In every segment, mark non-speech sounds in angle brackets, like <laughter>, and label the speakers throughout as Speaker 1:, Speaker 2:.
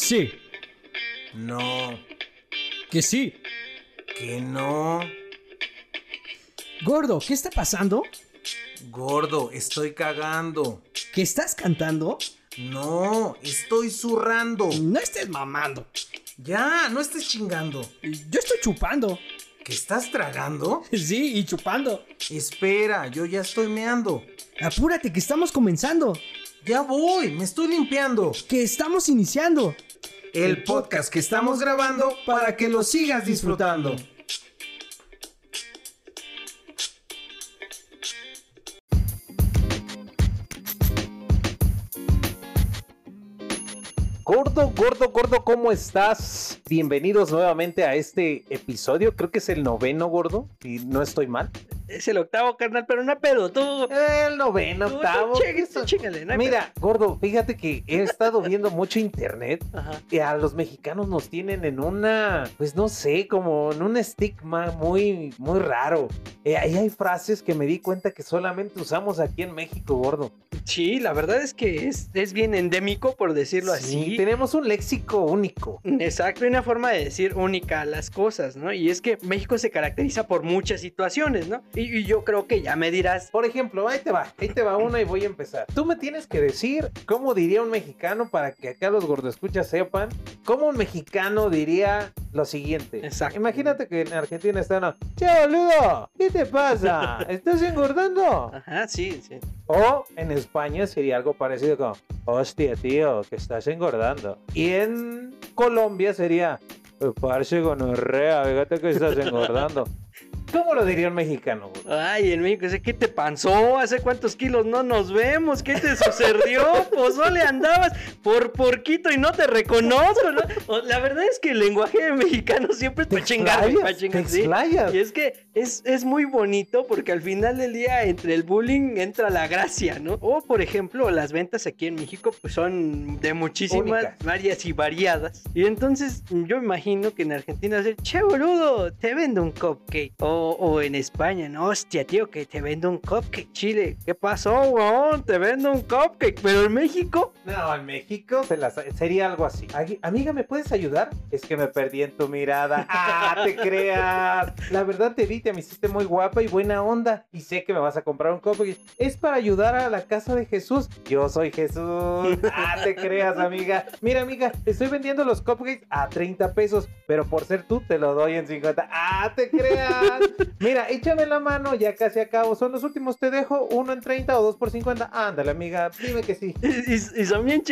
Speaker 1: Sí.
Speaker 2: No.
Speaker 1: Que sí.
Speaker 2: Que no.
Speaker 1: Gordo, ¿qué está pasando?
Speaker 2: Gordo, estoy cagando.
Speaker 1: ¿Que estás cantando?
Speaker 2: No, estoy zurrando.
Speaker 1: No estés mamando.
Speaker 2: Ya, no estés chingando.
Speaker 1: Yo estoy chupando.
Speaker 2: ¿Que estás tragando? <laughs>
Speaker 1: Sí, y chupando.
Speaker 2: Espera, yo ya estoy meando.
Speaker 1: Apúrate, que estamos comenzando.
Speaker 2: Ya voy, me estoy limpiando.
Speaker 1: Que estamos iniciando.
Speaker 2: El podcast que estamos grabando para que lo sigas disfrutando.
Speaker 3: Gordo, gordo, gordo, ¿cómo estás? Bienvenidos nuevamente a este episodio. Creo que es el noveno, gordo, y no estoy mal.
Speaker 1: Es el octavo, carnal, pero no pedo, tú.
Speaker 3: El noveno,
Speaker 1: tú,
Speaker 3: octavo.
Speaker 1: tú tú no
Speaker 3: Mira, gordo, fíjate que he estado viendo mucho internet
Speaker 1: pedo. Ajá.
Speaker 3: y a los mexicanos nos tienen en una, pues no sé, como en un estigma muy, muy raro. Eh, ahí hay frases que me di cuenta que solamente usamos aquí en México, gordo.
Speaker 4: Sí, la verdad es que es, es bien endémico, por decirlo
Speaker 3: Sí,
Speaker 4: así.
Speaker 3: tenemos un léxico único.
Speaker 4: Exacto, una forma de decir única las cosas, ¿no? Y es que México se caracteriza por muchas situaciones, ¿no? Y, y yo creo que ya me dirás,
Speaker 3: Por ejemplo, ahí te va, ahí te va una y voy a empezar. Tú me tienes que decir cómo diría un mexicano para que acá los gordoscuchas sepan cómo un mexicano diría lo siguiente.
Speaker 4: Exacto.
Speaker 3: Imagínate que en Argentina está uno, che boludo, ¿qué te pasa? <laughs> ¿Estás engordando?
Speaker 4: ajá, sí, sí.
Speaker 3: O en España sería algo parecido como, hostia tío, que estás engordando. Y en Colombia sería, "Eh, parce gonorrea, fíjate que estás <laughs> engordando. ¿Cómo lo diría un mexicano? güey?
Speaker 4: Ay, en México, ¿qué te pasó? ¿Hace cuántos kilos no nos vemos? ¿Qué te sucedió? <laughs> Pues le andabas por porquito y no te reconozco, ¿no? La verdad es que el lenguaje mexicano siempre es para chingar, para chingar, sí. Y es que es, es muy bonito porque al final del día entre el bullying entra la gracia, ¿no? O por ejemplo, las ventas aquí en México pues son de muchísimas,
Speaker 3: Únicas.
Speaker 4: varias y variadas. Y entonces yo imagino que en Argentina va a ser, che boludo, te vendo un cupcake. O, o en España, no, hostia tío, que te vendo un cupcake. Chile, ¿qué pasó, weón? Te vendo un cupcake. Pero en México,
Speaker 3: No, en México se las- sería algo así. Amiga, ¿me puedes ayudar? Es que me perdí en tu mirada. <laughs> ¡Ah, te creas! La verdad te vi, te me hiciste muy guapa y buena onda. Y sé que me vas a comprar un cupcake. Es para ayudar a la casa de Jesús. Yo soy Jesús. <laughs> ¡Ah, te creas, amiga! Mira, amiga, estoy vendiendo los cupcakes a 30 pesos. Pero por ser tú, te lo doy en 50. ¡Ah, te creas! Mira, échame la mano, ya casi acabo. Son los últimos, te dejo uno en 30 o dos por 50. Ándale, amiga, dime que sí.
Speaker 4: y, y- y son bien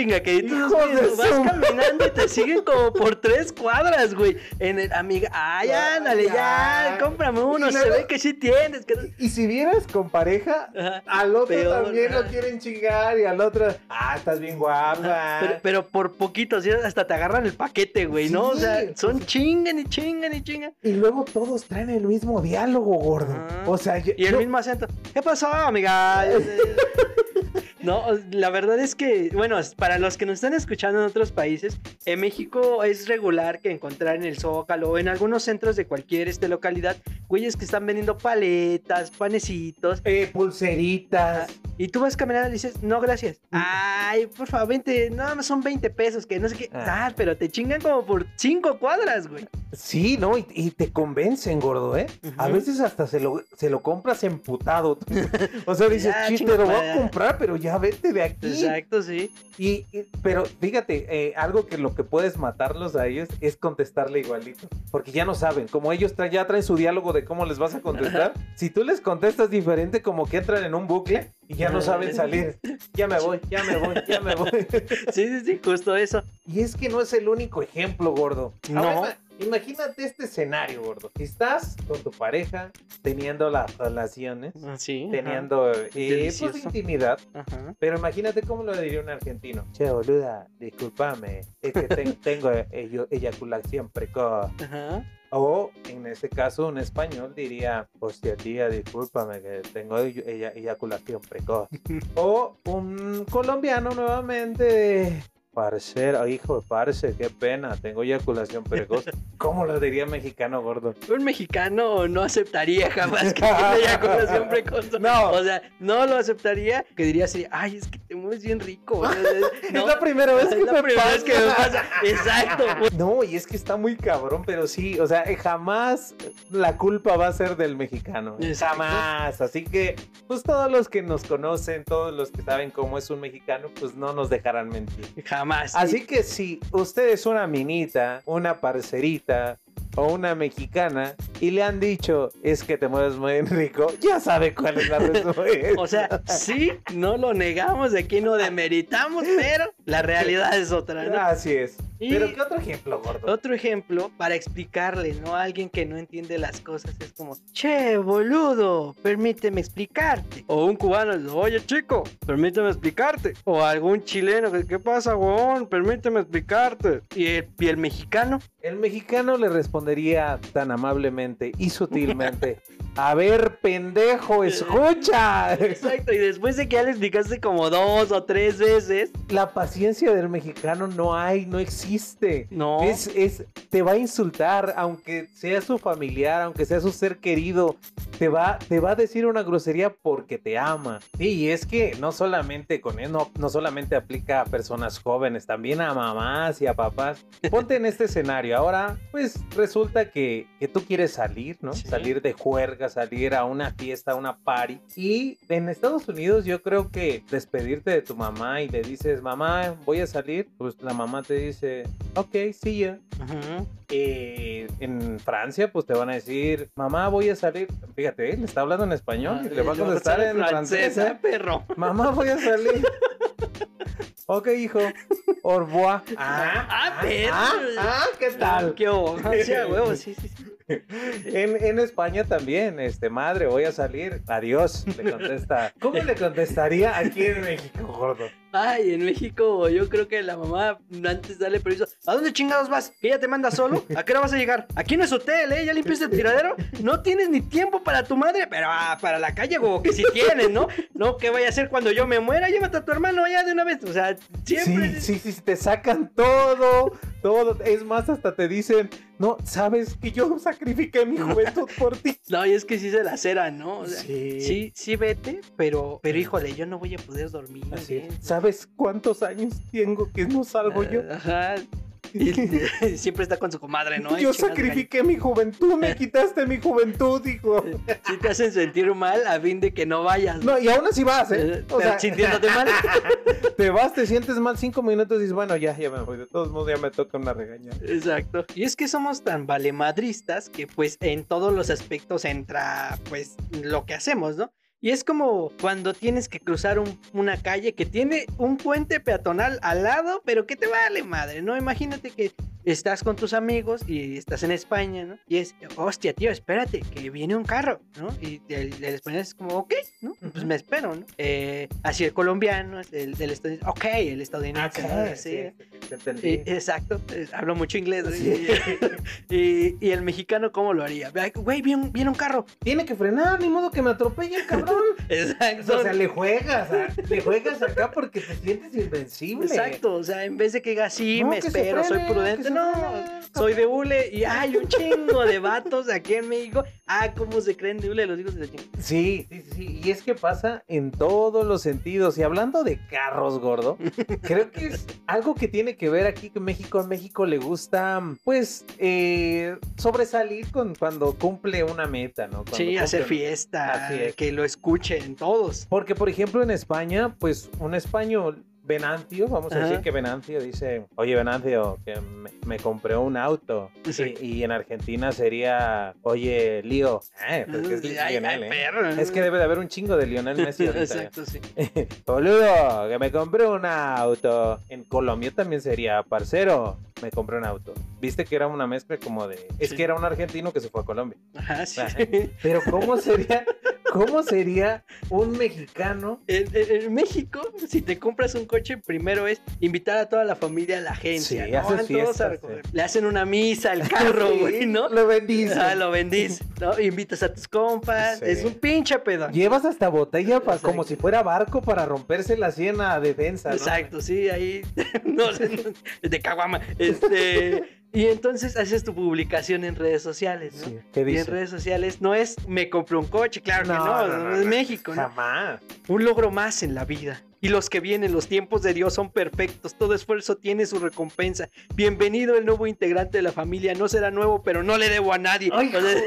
Speaker 4: güey,
Speaker 3: de
Speaker 4: Vas
Speaker 3: su-
Speaker 4: caminando y te siguen como por tres cuadras, güey. En el amiga, ay, ándale, ya,
Speaker 3: Ya.
Speaker 4: cómprame uno. Se ve que sí tienes. que-
Speaker 3: Y si vieras con pareja,
Speaker 4: Ajá.
Speaker 3: al otro
Speaker 4: Peor,
Speaker 3: también lo quieren chingar y al otro, ah, estás bien guapa.
Speaker 4: Pero, pero por poquito, ¿sí? hasta te agarran el paquete, güey, ¿no? O sea, son chingan y chingan y chingan.
Speaker 3: Y luego todos traen el mismo diálogo, gordo. O sea, yo-
Speaker 4: Y el
Speaker 3: yo-
Speaker 4: mismo acento. ¿Qué pasó, amiga? <laughs> No, la verdad es que, bueno, para los que nos están escuchando en otros países, en México es regular que encontrar en el Zócalo o en algunos centros de cualquier este, localidad, güeyes que están vendiendo paletas, panecitos.
Speaker 3: eh, pulseritas.
Speaker 4: Y tú vas caminando y dices, no, gracias. Ay, por favor, 20, nada más son 20 pesos, que no sé qué.
Speaker 3: Ah.
Speaker 4: Ah, pero te chingan como por 5 cuadras, güey.
Speaker 3: Sí, ¿no? Y, y te convencen, gordo, ¿eh? A veces hasta se lo, se lo compras emputado. o sea, dices, <laughs> chiste, te lo voy
Speaker 4: madre".
Speaker 3: a comprar, pero ya vete de aquí.
Speaker 4: Exacto, sí.
Speaker 3: Y, y- pero fíjate, eh, algo que lo que puedes matarlos a ellos es contestarle igualito. Porque ya no saben, como ellos tra- ya traen su diálogo de cómo les vas a contestar, si tú les contestas diferente, como que entran en un bucle y ya no saben salir. Ya me voy, ya me voy, ya me voy. <laughs>
Speaker 4: Sí, sí, sí, justo eso.
Speaker 3: y es que no es el único ejemplo, gordo.
Speaker 4: No.
Speaker 3: Ahora, imagínate este escenario, gordo. Estás con tu pareja teniendo las relaciones,
Speaker 4: Sí.
Speaker 3: teniendo eh, pues, intimidad.
Speaker 4: Ajá.
Speaker 3: Pero imagínate cómo lo diría un argentino. Che, boluda, discúlpame. Es que ten- <laughs> tengo eyaculación precoz.
Speaker 4: Ajá.
Speaker 3: O, en este caso, un español diría, hostia, tía, discúlpame que tengo ey- eya- eyaculación precoz. <laughs> o un colombiano nuevamente, Parcero, hijo de parce, qué pena, tengo eyaculación precoz. <laughs> ¿Cómo lo diría mexicano gordo?
Speaker 4: Un mexicano no aceptaría jamás que tiene <laughs> eyaculación precoz.
Speaker 3: No.
Speaker 4: O sea, no lo aceptaría. Que diría así, ay, es que primo es bien rico. <laughs>
Speaker 3: Es la primera vez que
Speaker 4: es la
Speaker 3: me
Speaker 4: primera vez que me
Speaker 3: pasa.
Speaker 4: pasa. Exacto.
Speaker 3: No, y es que está muy cabrón, pero sí, o sea, jamás la culpa va a ser del mexicano.
Speaker 4: Exacto.
Speaker 3: Jamás. Así que, pues todos los que nos conocen, todos los que saben cómo es un mexicano, pues no nos dejarán mentir.
Speaker 4: Jamás.
Speaker 3: Así que si usted es una minita, una parcerita o una mexicana y le han dicho es que te mueves muy <laughs> rico, ya sabe cuál es la <laughs> respuesta.
Speaker 4: O sea, sí, no lo negamos, de aquí no demeritamos, pero la realidad es otra, ¿no?
Speaker 3: Así es.
Speaker 4: Y-
Speaker 3: Pero ¿qué otro ejemplo, gordo?
Speaker 4: Otro ejemplo para explicarle, ¿no? A alguien que no entiende las cosas es como, che, boludo, permíteme explicarte. O un cubano, oye, chico, permíteme explicarte. O algún chileno, ¿qué pasa, huevón? Permíteme explicarte. Y el, y el mexicano,
Speaker 3: El mexicano le respondería tan amablemente y sutilmente: <laughs> A ver, pendejo, escucha.
Speaker 4: exacto, y después de que ya le explicaste como dos o tres veces,
Speaker 3: La paciencia del mexicano no hay, no existe.
Speaker 4: no.
Speaker 3: Es, es, te va a insultar, aunque sea su familiar, aunque sea su ser querido, te va, te va a decir una grosería porque te ama. Sí, y es que no solamente con él, no, no solamente aplica a personas jóvenes, también a mamás y a papás. Ponte en este escenario. Ahora, pues resulta que, que tú quieres salir, ¿no?
Speaker 4: Sí.
Speaker 3: Salir de juerga, salir a una fiesta, a una party. Y en Estados Unidos yo creo que despedirte de tu mamá y le dices, mamá, voy a salir, pues la mamá te dice, ok, see ya. Eh, en Francia, pues te van a decir, mamá, voy a salir. Fíjate, él está hablando en español y le va a
Speaker 4: Ah,
Speaker 3: contestar en francés. ¿eh?
Speaker 4: perro.
Speaker 3: Mamá, voy a salir. <laughs> ok, hijo. Au revoir.
Speaker 4: Ah, perro.
Speaker 3: ah, ah, ¿qué tal?
Speaker 4: ¿Qué? Sí, huevo, sí, sí, sí.
Speaker 3: En, en España también, este, madre, voy a salir. Adiós, le contesta. <laughs> ¿Cómo le contestaría aquí en México, gordo?
Speaker 4: Ay, en México yo creo que la mamá antes dale permiso. ¿A dónde chingados vas? ¿Que ella te manda solo? ¿A qué hora vas a llegar? Aquí no es hotel, ¿eh? ¿Ya limpiaste el tiradero? No tienes ni tiempo para tu madre, pero ah, para la calle, como que si tienes, ¿no? No, ¿qué vaya a hacer cuando yo me muera? Llévate a tu hermano ya de una vez. O sea, siempre...
Speaker 3: Sí, sí, sí, te sacan todo, todo. Es más, hasta te dicen, no, sabes que yo <laughs> sacrifiqué mi juventud por ti. <laughs>
Speaker 4: No, y es que sí se la cera, ¿no? O sea,
Speaker 3: Sí.
Speaker 4: sí, sí vete, pero, pero híjole, yo no voy a poder dormir.
Speaker 3: ¿Sabes cuántos años tengo que no salgo yo?
Speaker 4: Ajá. Y, <laughs> <laughs> siempre está con su comadre, ¿no?
Speaker 3: Yo sacrifiqué mi juventud, me <laughs> quitaste mi juventud, hijo.
Speaker 4: Si te hacen sentir mal a fin de que no vayas.
Speaker 3: No, y aún así vas, ¿eh?
Speaker 4: Eh,
Speaker 3: O sea,
Speaker 4: sintiéndote mal.
Speaker 3: te vas, te sientes mal cinco minutos y dices, bueno, ya, ya me voy. De todos modos, ya me toca una regaña.
Speaker 4: Exacto. Y es que somos tan valemadristas que pues en todos los aspectos entra pues lo que hacemos, ¿no? Y es como cuando tienes que cruzar un- una calle que tiene un puente peatonal al lado, pero que te vale madre, ¿no? Imagínate que estás con tus amigos y estás en España, ¿no? Y es, hostia, tío, espérate, que viene un carro, ¿no? Y el, el español es como, ok, ¿no? Pues me espero, ¿no? Eh, así el colombiano, el, el estadounidense, ok, el estadounidense, ¿no? Así,
Speaker 3: te entendí.
Speaker 4: eh, exacto, hablo mucho inglés. ¿no?
Speaker 3: Sí. <laughs>
Speaker 4: Y, y el mexicano, ¿cómo lo haría? Güey, viene, un- viene un carro.
Speaker 3: Tiene que frenar, ni modo que me atropelle, cabrón. <laughs>
Speaker 4: Exacto.
Speaker 3: O sea, le juegas, a- le juegas acá porque te sientes invencible.
Speaker 4: Exacto, o sea, en vez de que diga sí,
Speaker 3: No,
Speaker 4: me espero, soy prudente, no, soy de hule y hay un chingo de vatos aquí en México. Ah, ¿cómo se creen de hule los hijos de la chingada?
Speaker 3: Sí, sí, sí, sí. Y es que pasa en todos los sentidos. Y hablando de carros, gordo, creo que es algo que tiene que ver aquí que México. En México le gusta, pues, eh, sobresalir con cuando cumple una meta, ¿no? Cuando
Speaker 4: Sí, hacer fiesta,
Speaker 3: es.
Speaker 4: que lo escuchen todos.
Speaker 3: Porque, por ejemplo, en España, pues, un español. Venancio, vamos a decir que Venancio dice, oye Venancio, que me, me compré un auto.
Speaker 4: Sí.
Speaker 3: Y, y en Argentina sería, oye Lío, eh, porque es
Speaker 4: Ay, ay,
Speaker 3: Lionel, ¿eh? Es que debe de haber un chingo de Lionel Messi ahorita.
Speaker 4: Exacto, sí. <laughs>
Speaker 3: Boludo, que me compré un auto. En Colombia también sería, parcero, me compré un auto. Viste que era una mezcla como de... Es
Speaker 4: Sí.
Speaker 3: que era un argentino que se fue a Colombia.
Speaker 4: Ajá, sí. <laughs>
Speaker 3: Pero ¿cómo sería, cómo sería un mexicano?
Speaker 4: En, en- en México, si te compras un coche, primero es invitar a toda la familia a la agencia.
Speaker 3: Sí,
Speaker 4: ¿no?
Speaker 3: haces
Speaker 4: Van todos
Speaker 3: fiestas,
Speaker 4: a recoger. Le hacen una misa al <laughs> carro,
Speaker 3: Sí,
Speaker 4: güey, ¿no?
Speaker 3: Lo bendice.
Speaker 4: Ah, lo bendices, ¿no? Invitas a tus compas. Es un pinche pedo.
Speaker 3: Llevas hasta botella pa-
Speaker 4: Exacto.
Speaker 3: como si fuera barco para romperse la sien a defensa, ¿no?
Speaker 4: Exacto, sí, ahí. <laughs> no sé, no, <laughs> de caguama. Este. Y entonces haces tu publicación en redes sociales, ¿no?
Speaker 3: Sí, ¿Qué
Speaker 4: Y en
Speaker 3: dice?
Speaker 4: redes sociales no es me compré un coche, claro que no, no, es México, ¿no?
Speaker 3: Jamás.
Speaker 4: Un logro más en la vida. Y los que vienen, los tiempos de Dios son perfectos, todo esfuerzo tiene su recompensa. Bienvenido el nuevo integrante de la familia, no será nuevo, pero no le debo a nadie.
Speaker 3: Ay, joder,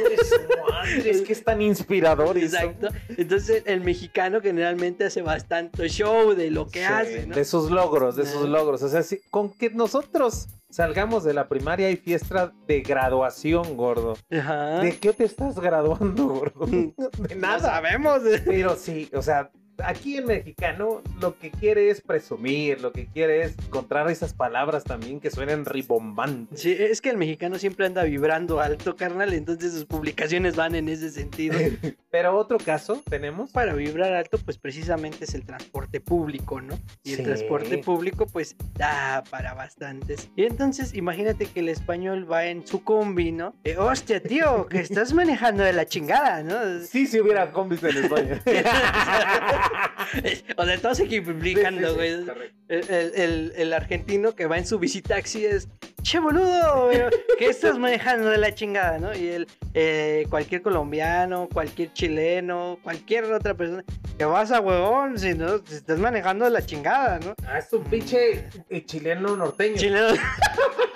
Speaker 3: madre, es que es tan inspirador eso.
Speaker 4: Exacto. Entonces el mexicano generalmente hace bastante show de lo que
Speaker 3: Sí,
Speaker 4: hace, ¿no?
Speaker 3: De sus logros, de sus logros. O sea, si- con que nosotros salgamos de la primaria hay fiesta de graduación, gordo.
Speaker 4: Ajá.
Speaker 3: ¿De qué te estás graduando, gordo? <laughs> De
Speaker 4: No
Speaker 3: nada.
Speaker 4: sabemos.
Speaker 3: Pero sí, o sea, aquí el mexicano lo que quiere es presumir, lo que quiere es encontrar esas palabras también que suenen ribombantes.
Speaker 4: Sí, es que el mexicano siempre anda vibrando alto, carnal, entonces sus publicaciones van en ese sentido. <laughs>
Speaker 3: Pero otro caso tenemos.
Speaker 4: Para vibrar alto, pues precisamente es el transporte público, ¿no? Y
Speaker 3: Sí.
Speaker 4: el transporte público, pues da para bastantes. Y entonces, imagínate que el español va en su combi, ¿no? Eh, Hostia, tío, que estás manejando de la chingada, ¿no?
Speaker 3: Sí, si hubiera combis en España. <laughs> <laughs> <laughs>
Speaker 4: o sea, todos
Speaker 3: sí,
Speaker 4: güey.
Speaker 3: sí.
Speaker 4: El, el- el- el argentino que va en su visitaxi es, che boludo, ¿qué estás manejando de la chingada, no? Y el, eh, cualquier colombiano, cualquier chileno, cualquier otra persona, que vas a huevón, si no, estás manejando de la chingada, ¿no?
Speaker 3: Ah, es un pinche eh, chileno norteño.
Speaker 4: Chileno. <laughs>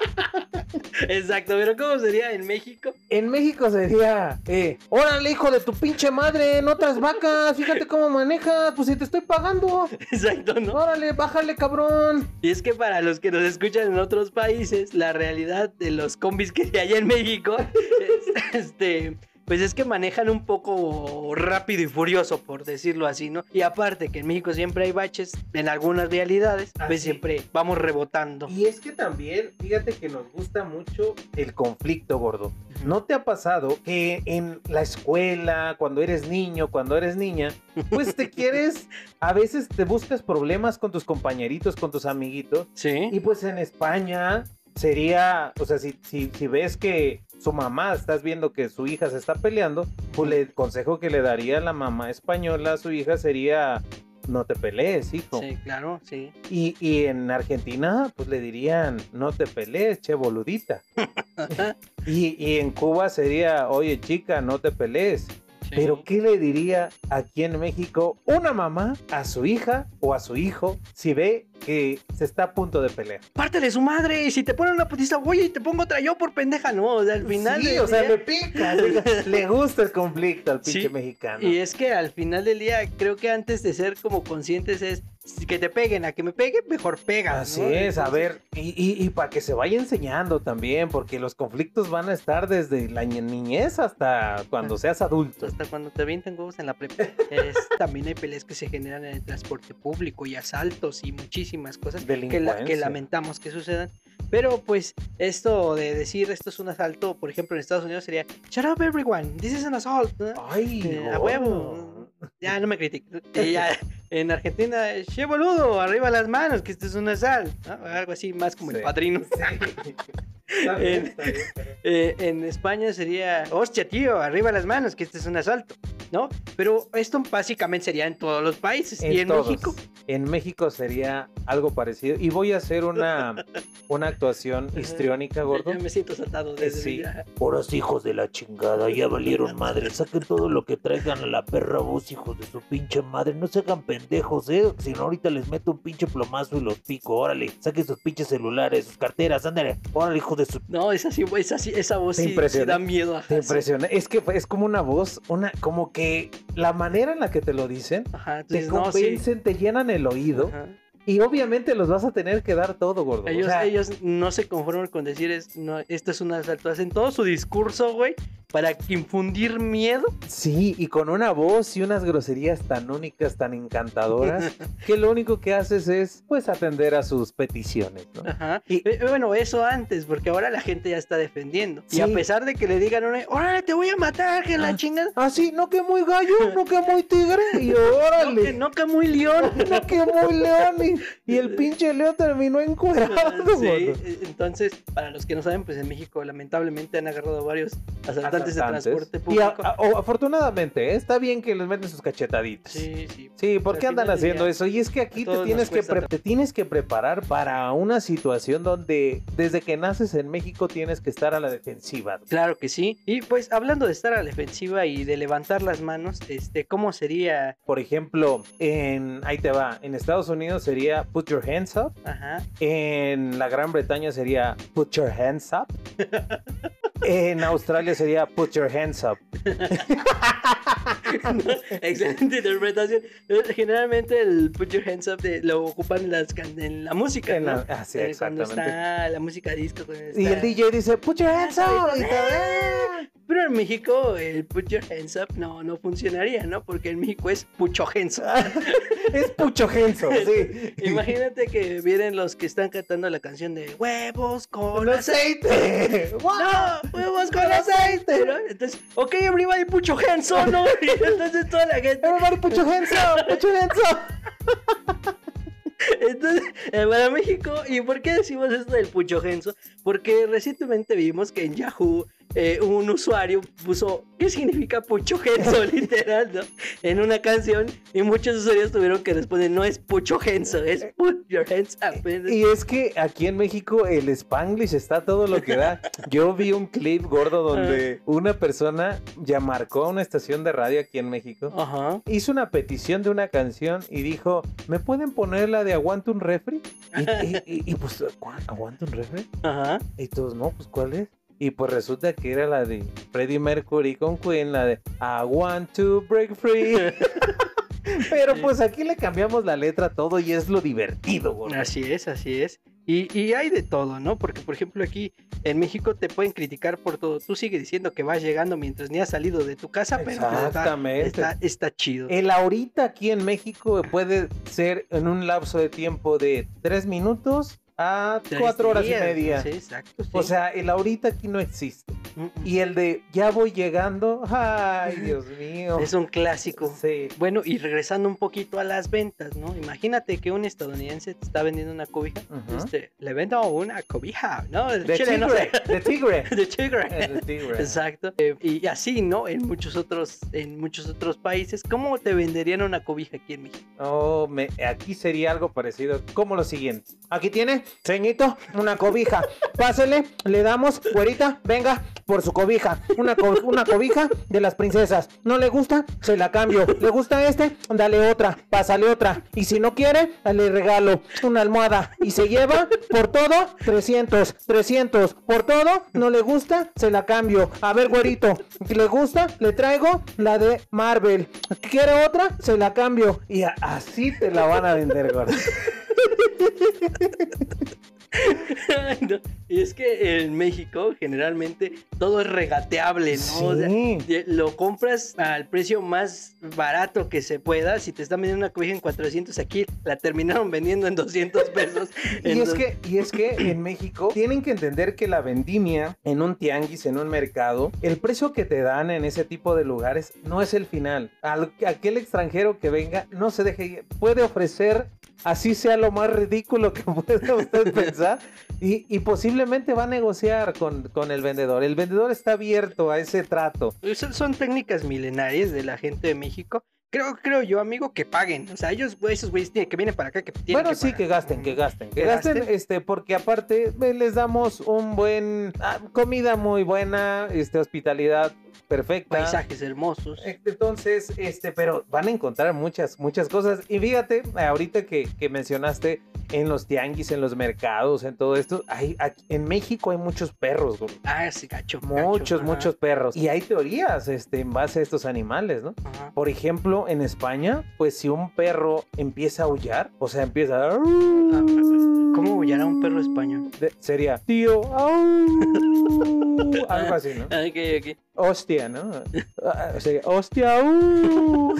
Speaker 4: Exacto, pero ¿cómo sería en México?
Speaker 3: En México sería, eh, órale, hijo de tu pinche madre, no otras vacas, fíjate cómo manejas, pues si te estoy pagando.
Speaker 4: Exacto, ¿no?
Speaker 3: Órale, bájale, cabrón.
Speaker 4: Y es que para los que nos escuchan en otros países, la realidad de los combis que hay en México, <laughs> es, este, pues es que manejan un poco rápido y furioso, por decirlo así, ¿no? Y aparte que en México siempre hay baches en algunas realidades, pues
Speaker 3: sí.
Speaker 4: siempre vamos rebotando.
Speaker 3: Y es que también, fíjate que nos gusta mucho el conflicto, gordo. ¿No te ha pasado que en la escuela, cuando eres niño, cuando eres niña, pues te <laughs> quieres, a veces te buscas problemas con tus compañeritos, con tus amiguitos?
Speaker 4: Sí.
Speaker 3: Y pues en España sería, o sea, si, si, si ves que su mamá, estás viendo que su hija se está peleando, pues el consejo que le daría la mamá española a su hija sería, no te pelees, hijo.
Speaker 4: Sí, claro, sí.
Speaker 3: Y, y en Argentina, pues le dirían, no te pelees, che boludita. <laughs> y, y en Cuba sería, oye chica, no te pelees.
Speaker 4: Sí.
Speaker 3: Pero ¿qué le diría aquí en México una mamá a su hija o a su hijo si ve que se está a punto de pelear?
Speaker 4: Pártele su madre, y si te ponen una putiza, oye, y te pongo otra yo por pendeja, no, o sea, al final
Speaker 3: sí,
Speaker 4: del
Speaker 3: o sea, le pica. le- <laughs> le gusta el conflicto al pinche
Speaker 4: Sí,
Speaker 3: mexicano.
Speaker 4: Y es que al final del día, creo que antes de ser como conscientes es si que te peguen, a que me peguen, mejor pega.
Speaker 3: Así es, a ver, y, y, y para que se vaya enseñando también, porque los conflictos van a estar desde la ñe- niñez hasta cuando seas adulto.
Speaker 4: Hasta cuando te avientan huevos en la prepa. Es- <laughs> también hay peleas que se generan en el transporte público y asaltos y muchísimas cosas que, la- que lamentamos que sucedan. Pero pues esto de decir esto es un asalto, por ejemplo en Estados Unidos sería Shut up everyone, this is an assault. ¿no?
Speaker 3: Ay,
Speaker 4: Eh, a
Speaker 3: gordo.
Speaker 4: huevo. Ya, no me critiques. Y <laughs> ya, en Argentina, che boludo, arriba las manos, que esto es un asalto. ¿no? Algo así, más como
Speaker 3: Sí.
Speaker 4: el padrino. <laughs>
Speaker 3: Sí. <laughs> Está bien,
Speaker 4: En-
Speaker 3: está bien, pero-
Speaker 4: Eh, en España sería, hostia, tío, arriba las manos, que este es un asalto, ¿no? Pero esto básicamente sería en todos los países. y en
Speaker 3: todos.
Speaker 4: México,
Speaker 3: En México sería algo parecido. Y voy a hacer una, <laughs> una actuación histriónica, gordo.
Speaker 4: ya me siento saltado desde
Speaker 3: Sí.
Speaker 4: ya.
Speaker 5: Horas hijos de la chingada, ya valieron <laughs> madre. Saquen todo lo que traigan a la perra voz, hijos de su pinche madre. No se hagan pendejos, eh. Si no, ahorita les meto un pinche plomazo y los pico. Órale, saquen sus pinches celulares, sus carteras, ándale. Órale, hijos de su.
Speaker 4: No, esa sí, esa, sí, esa voz
Speaker 3: Te
Speaker 4: sí, sí da miedo. ajá,
Speaker 3: Te
Speaker 4: sí.
Speaker 3: impresiona. Es que es como una voz, una, como que la manera en la que te lo dicen,
Speaker 4: Ajá,
Speaker 3: te
Speaker 4: dices, no,
Speaker 3: convencen, te llenan el oído.
Speaker 4: Ajá.
Speaker 3: Y obviamente los vas a tener que dar todo, gordo. O
Speaker 4: Ellos,
Speaker 3: sea,
Speaker 4: ellos no se conforman con decir es, no, esto es un asalto. Hacen todo su discurso, güey, para infundir miedo.
Speaker 3: Sí, y con una voz y unas groserías tan únicas, tan encantadoras, <laughs> que lo único que haces es, pues, atender a sus peticiones, ¿no?
Speaker 4: Ajá.
Speaker 3: Y-
Speaker 4: Eh, bueno, eso antes, porque ahora la gente ya está defendiendo.
Speaker 3: Sí.
Speaker 4: Y a pesar de que le digan, órale, te voy a matar, que la
Speaker 3: Ah.
Speaker 4: chingada.
Speaker 3: Ah, sí, no que muy gallo, no que muy tigre, y <laughs>
Speaker 4: No, que,
Speaker 3: órale.
Speaker 4: no que muy león. <laughs>
Speaker 3: No que muy león, y, y el pinche león terminó encuerado,
Speaker 4: Sí, entonces, para los que no saben, pues en México lamentablemente han agarrado varios asaltantes de transporte
Speaker 3: Y a-
Speaker 4: público.
Speaker 3: a- o- afortunadamente, ¿eh? está bien que les meten sus cachetaditas.
Speaker 4: Sí, sí.
Speaker 3: Sí, ¿por qué andan haciendo
Speaker 4: día,
Speaker 3: eso? Y es que aquí te tienes, que te tienes que preparar para una situación donde desde que naces en México tienes que estar a la defensiva.
Speaker 4: Claro que sí. Y pues hablando de estar a la defensiva y de levantar las manos, este, ¿cómo sería?
Speaker 3: Por ejemplo, en ahí te va, en Estados Unidos sería put your hands up,
Speaker 4: Ajá.
Speaker 3: en la Gran Bretaña sería put your hands up. <laughs> En Australia sería put your hands up. <laughs>
Speaker 4: Excelente interpretación. Generalmente el put your hands up de- lo ocupan en, las en la música.
Speaker 3: En
Speaker 4: ¿no?
Speaker 3: la- ah, sí,
Speaker 4: Eh, Cuando está la música disco.
Speaker 3: Y el DJ dice put your hands up. y todo, "Ah".
Speaker 4: Pero en México el put your hands up no, no funcionaría, ¿no? Porque en México es pucho hands up. <laughs>
Speaker 3: Es pucho sí. <laughs>
Speaker 4: Imagínate que vienen los que están cantando la canción de huevos con
Speaker 3: Con aceite.
Speaker 4: No, huevos con aceite, ¿no? Entonces, ok, everybody pucho up, ¿no? <laughs> Y entonces toda la gente
Speaker 3: Everybody put your hands up.
Speaker 4: Entonces, eh, para México, ¿y por qué decimos esto del pucho genso? Porque recientemente vimos que en Yahoo eh, un usuario puso ¿qué significa pucho genso? <laughs> literal, ¿no? En una canción y muchos usuarios tuvieron que responder no es pucho genso, es put your hands <laughs> up.
Speaker 3: Y es que aquí en México el Spanglish está todo lo que da. Yo vi un clip gordo donde una persona ya marcó a una estación de radio aquí en México.
Speaker 4: Ajá.
Speaker 3: Hizo una petición de una canción y dijo, ¿me pueden poner la de Aguanta un refri? Y, y- y- y, pues. ¿Aguanta un refri?
Speaker 4: Ajá.
Speaker 3: Y todos, no, pues ¿cuál es? Y pues resulta que era la de Freddie Mercury con Queen, la de I want to break free. <laughs> <laughs> Pero pues aquí le cambiamos la letra a todo y es lo divertido, gordo.
Speaker 4: Así es, así es. Y, y hay de todo, ¿no? Porque, por ejemplo, aquí en México te pueden criticar por todo. Tú sigues diciendo que vas llegando mientras ni has salido de tu casa, pero pues, está-
Speaker 3: Exactamente.
Speaker 4: está, está chido.
Speaker 3: El ahorita aquí en México puede ser en un lapso de tiempo de tres minutos a
Speaker 4: Tres
Speaker 3: cuatro horas
Speaker 4: días,
Speaker 3: y media.
Speaker 4: Sí, exacto. sí.
Speaker 3: O sea, el ahorita aquí no existe. Y el de ya voy llegando, ay, <laughs> Dios mío.
Speaker 4: es un clásico.
Speaker 3: Sí.
Speaker 4: Bueno, y regresando un poquito a las ventas, ¿no? Imagínate que un estadounidense te está vendiendo una cobija. Este, le vendo una cobija, ¿no?
Speaker 3: De
Speaker 4: chile, no
Speaker 3: tigre,
Speaker 4: sé.
Speaker 3: de tigre. <laughs>
Speaker 4: De tigre.
Speaker 3: De tigre.
Speaker 4: Exacto. Eh, y así, ¿no? En muchos otros, en muchos otros países, ¿cómo te venderían una cobija aquí en México?
Speaker 3: Oh, me- aquí sería algo parecido, como lo siguiente. Aquí tiene, ceñito, una cobija. Pásele, le damos, güerita, venga, por su cobija. Una, una cobija de las princesas. ¿No le gusta? Se la cambio. ¿Le gusta este? Dale otra, pásale otra. Y si no quiere, le regalo una almohada. Y se lleva por todo 300, 300. Por todo, no le gusta, se la cambio. A ver, güerito, si le gusta, le traigo la de Marvel. ¿Quiere otra? Se la cambio. Y así te la van a vender, gordo.
Speaker 4: No, Y es que en México generalmente todo es regateable, ¿no? O sea, lo compras al precio más barato que se pueda. Si te están vendiendo una cobija en 400 aquí, la terminaron vendiendo en 200 pesos. <laughs>
Speaker 3: Y es, que, y es que en México tienen que entender que la vendimia en un tianguis, en un mercado, el precio que te dan en ese tipo de lugares no es el final. Al- aquel extranjero que venga no se deje, ir. puede ofrecer, así sea lo más ridículo que <laughs> pueda usted pensar, y, y posiblemente va a negociar con, con el vendedor. El vendedor está abierto a ese trato.
Speaker 4: Son, son técnicas milenarias de la gente de México. Creo, creo yo, amigo, que paguen. O sea, ellos, esos güeyes que vienen para acá que tienen
Speaker 3: Bueno,
Speaker 4: que
Speaker 3: sí,
Speaker 4: pagar.
Speaker 3: que gasten, que gasten, que,
Speaker 4: Que
Speaker 3: gasten,
Speaker 4: gasten.
Speaker 3: este, porque aparte eh, les damos un buen, ah, comida muy buena, este, hospitalidad perfecta.
Speaker 4: Paisajes hermosos.
Speaker 3: Eh, Entonces, este, pero van a encontrar muchas, muchas cosas. Y fíjate, ahorita que, que mencionaste en los tianguis, en los mercados, en todo esto, hay, aquí- en México hay muchos perros, güey.
Speaker 4: Ah, sí, gacho.
Speaker 3: Muchos, muchos perros. Y hay teorías, este, en base a estos animales, ¿no?
Speaker 4: ajá.
Speaker 3: Por ejemplo, en España, pues si un perro empieza a aullar, o sea, empieza a... <laughs>
Speaker 4: ¿Cómo aullará un perro español?
Speaker 3: De- sería tío, au", algo así, ¿no?
Speaker 4: Ok, ok.
Speaker 3: Hostia, ¿no? Ah, Sería hostia, au".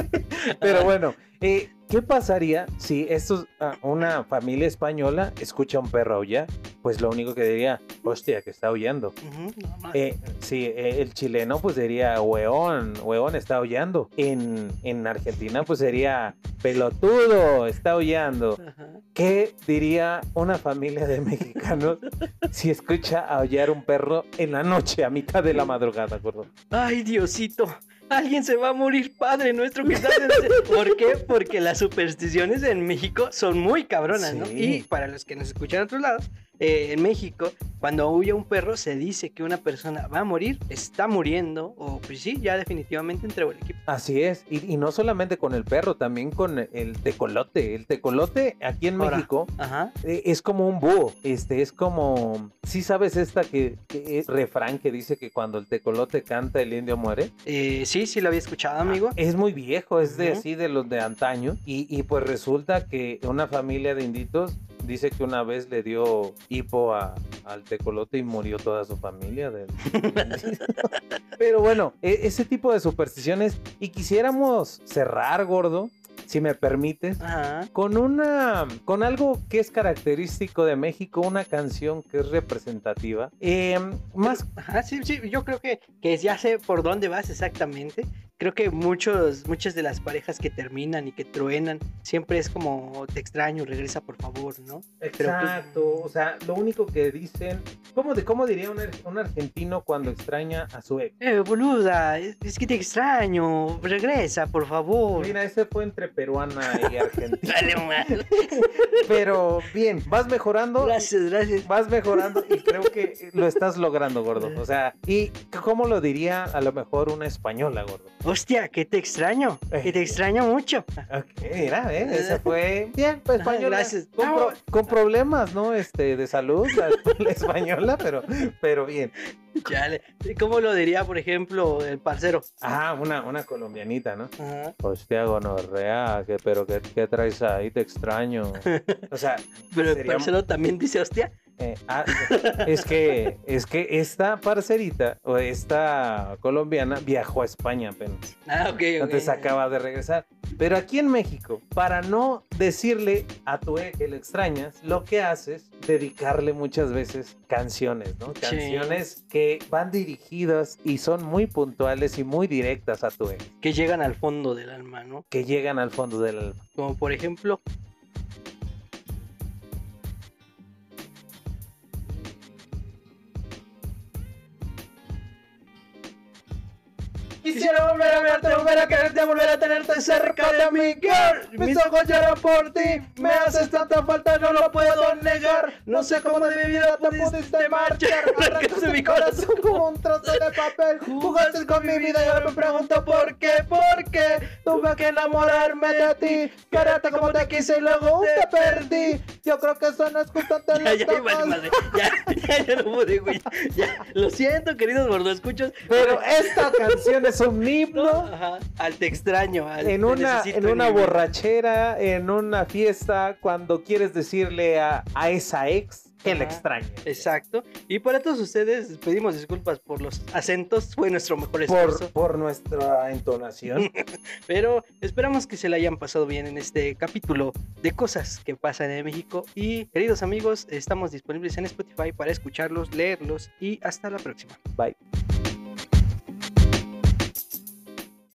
Speaker 3: <laughs> Pero bueno, eh, ¿qué pasaría si estos, ah, una familia española escucha a un perro aullar? Pues lo único que diría, hostia, que está aullando.
Speaker 4: No, ma-
Speaker 3: Eh, sí, eh, el chileno pues diría, hueón, hueón está aullando. En, en Argentina pues sería, pelotudo, está aullando.
Speaker 4: Ajá.
Speaker 3: ¿Qué diría una familia de mexicanos <laughs> si escucha aullar un perro en la noche, a mitad de la madrugada, gordo?
Speaker 4: Ay, Diosito. Alguien se va a morir, Padre nuestro que estás en el cielo". ¿Por qué? Porque las supersticiones en México son muy cabronas, ¿no? Y para los que nos escuchan a otros lados, eh, en México, cuando huye un perro, se dice que una persona va a morir, está muriendo, o pues sí, ya definitivamente entregó el equipo.
Speaker 3: Así es, y, y no solamente con el perro, también con el tecolote. El tecolote aquí en
Speaker 4: Ahora.
Speaker 3: México
Speaker 4: Ajá.
Speaker 3: eh, es como un búho, este es como, ¿sí sabes esta que, que es refrán que dice que cuando el tecolote canta el indio muere?
Speaker 4: Eh, sí, sí lo había escuchado, amigo.
Speaker 3: Es muy viejo, es de
Speaker 4: Ujú.
Speaker 3: así de los de antaño y, y pues resulta que una familia de inditos dice que una vez le dio hipo a- al tecolote y murió toda su familia. de- <laughs> Pero bueno, e- ese tipo de supersticiones y quisiéramos cerrar, gordo, si me permites,
Speaker 4: Ajá.
Speaker 3: con una con algo que es característico de México, una canción que es representativa. Em, más
Speaker 4: Ajá, sí, sí, yo creo que, que ya sé por dónde vas exactamente. Creo que muchos, muchas de las parejas que terminan y que truenan, siempre es como te extraño, regresa por favor, ¿no? Pues,
Speaker 3: Exacto, o sea, lo único que dicen, ¿cómo, de, cómo diría un, un argentino cuando extraña a su ex?
Speaker 4: Eh, boluda, es, es que te extraño, regresa por favor.
Speaker 3: Mira, ese fue entre peruana y <laughs> argentina.
Speaker 4: Dale, man.
Speaker 3: Pero bien, vas mejorando.
Speaker 4: Gracias, gracias.
Speaker 3: Vas mejorando y creo que lo estás logrando, gordo. <laughs> O sea, ¿y cómo lo diría a lo mejor una española, gordo?
Speaker 4: Hostia, que te extraño, que te extraño mucho.
Speaker 3: Ok, mira, ¿eh? Ese fue bien, pues, española.
Speaker 4: gracias.
Speaker 3: Con,
Speaker 4: Ah,
Speaker 3: pro- con problemas, ¿no? Este, de salud, la, <laughs> la española, pero, pero bien.
Speaker 4: Chale. ¿Cómo lo diría, por ejemplo, el parcero?
Speaker 3: Ah, una, una colombianita, ¿no?
Speaker 4: Ajá.
Speaker 3: Hostia, gonorrea, que, pero ¿qué, qué traes ahí? Te extraño. <laughs> O sea,
Speaker 4: Pero el
Speaker 3: Sería-
Speaker 4: parcero también dice, hostia.
Speaker 3: Eh, ah, <laughs> es que es que esta parcerita o esta colombiana viajó a España apenas.
Speaker 4: Ah, ok.
Speaker 3: Entonces acaba de regresar. Pero aquí en México, para no decirle a tu ex que le extrañas, lo que haces dedicarle muchas veces canciones, ¿no?
Speaker 4: Sí.
Speaker 3: Canciones que van dirigidas y son muy puntuales y muy directas a tu ex,
Speaker 4: Que llegan al fondo del alma, ¿no?
Speaker 3: que llegan al fondo del alma.
Speaker 4: Como por ejemplo, Quisiera volver a verte, volver a quererte, volver a tenerte cerca de mi girl. Mis ojos lloran por ti, me haces tanta falta, no lo puedo negar. No sé cómo de mi vida te pudiste marchar. Arrancaste mi corazón como un trozo de papel. Jugaste con mi vida y ahora me pregunto por qué, por qué. Tuve que enamorarme de ti, quererte como te quise y luego te perdí.
Speaker 3: Yo creo que eso no es justo te
Speaker 4: Ya, ya, ya, vale, madre. ya, ya, ya no pude, güey. Ya, lo siento, queridos gordoescuchos.
Speaker 3: Pero esta canción es un himno
Speaker 4: Ajá, al te extraño. al
Speaker 3: en
Speaker 4: te
Speaker 3: una, en una borrachera, en una fiesta, cuando quieres decirle a, a esa ex que le extraña.
Speaker 4: Exacto. Y para todos ustedes pedimos disculpas por los acentos. Fue nuestro mejor
Speaker 3: Por,
Speaker 4: esfuerzo.
Speaker 3: por nuestra entonación. <laughs>
Speaker 4: Pero esperamos que se la hayan pasado bien en este capítulo de cosas que pasan en México. Y queridos amigos, estamos disponibles en Spotify para escucharlos, leerlos y hasta la próxima.
Speaker 3: Bye.